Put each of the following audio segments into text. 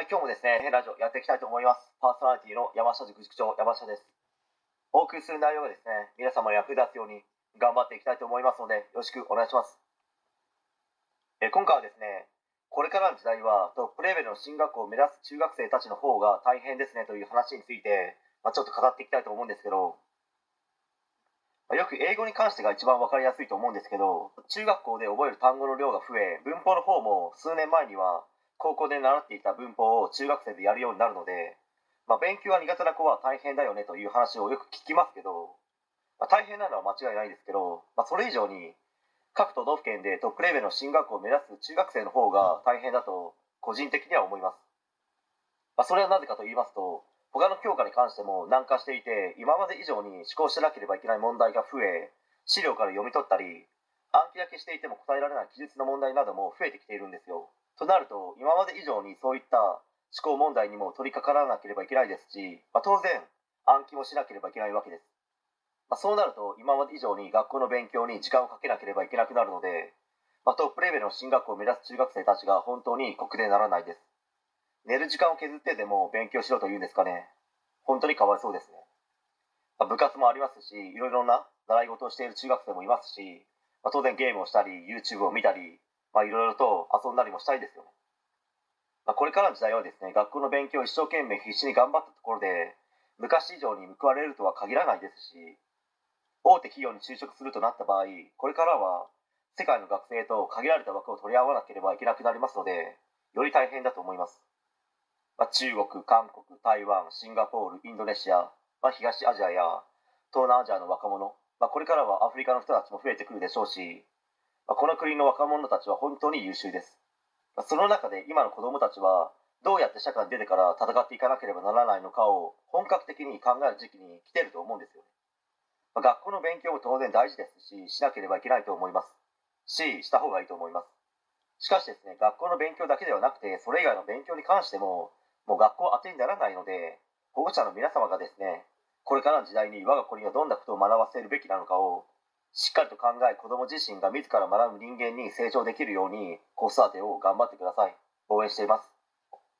はい、今日もですね、ラジオやっていきたいと思います。パーソナリティの山下塾塾長、山下です。お送りする内容がですね、皆様に役立つように頑張っていきたいと思いますので、よろしくお願いします。え今回はですね、これからの時代はトップレベルの進学校を目指す中学生たちの方が大変ですねという話について、まあ、ちょっと語っていきたいと思うんですけど、まあ、よく英語に関してが一番分かりやすいと思うんですけど、中学校で覚える単語の量が増え、文法の方も数年前には高校で習っていた文法を中学生でやるようになるので、まあ、勉強は苦手な子は大変だよねという話をよく聞きますけど、まあ、大変なのは間違いないですけど、まあ、それ以上に各都道府県でトップレベルの進学校を目指す中学生の方が大変だと個人的には思います、まあ、それはなぜかと言いますと他の教科に関しても難化していて今まで以上に思考しなければいけない問題が増え資料から読み取ったり暗記だけしていても答えられない記述の問題なども増えてきているんですよ。となると今まで以上にそういった思考問題にも取り掛からなければいけないですし、まあ、当然暗記もしなければいけないわけです、まあ、そうなると今まで以上に学校の勉強に時間をかけなければいけなくなるので、まあ、トップレベルの進学を目指す中学生たちが本当に酷でならないです。寝る時間を削ってでも勉強しろというんですかね。本当にかわいそうですね、ま部活もありますしいろいろな習い事をしている中学生もいますし、ま当然ゲームをしたり YouTube を見たりまあ、いろいろと遊んだりもしたいですよね。まあ、これからの時代はですね、学校の勉強を一生懸命必死に頑張ったところで、昔以上に報われるとは限らないですし、大手企業に就職するとなった場合、これからは世界の学生と限られた枠を取り合わなければいけなくなりますので、より大変だと思います。まあ、中国、韓国、台湾、シンガポール、インドネシア、まあ、東アジアや東南アジアの若者、まあ、これからはアフリカの人たちも増えてくるでしょうし、この国の若者たちは本当に優秀です。その中で今の子供たちはどうやって社会に出てから戦っていかなければならないのかを本格的に考える時期に来てると思うんですよね。学校の勉強も当然大事ですし、しなければいけないと思います。し、した方がいいと思います。しかしですね、学校の勉強だけではなくて、それ以外の勉強に関しても、もう学校当てにならないので、保護者の皆様がですね、これからの時代に我が子にはどんなことを学ばせるべきなのかをしっかりと考え子供自身が自ら学ぶ人間に成長できるように子育てを頑張ってください。応援しています。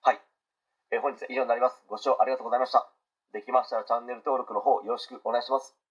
はい、えー、本日は以上になります。ご視聴ありがとうございました。できましたらチャンネル登録の方よろしくお願いします。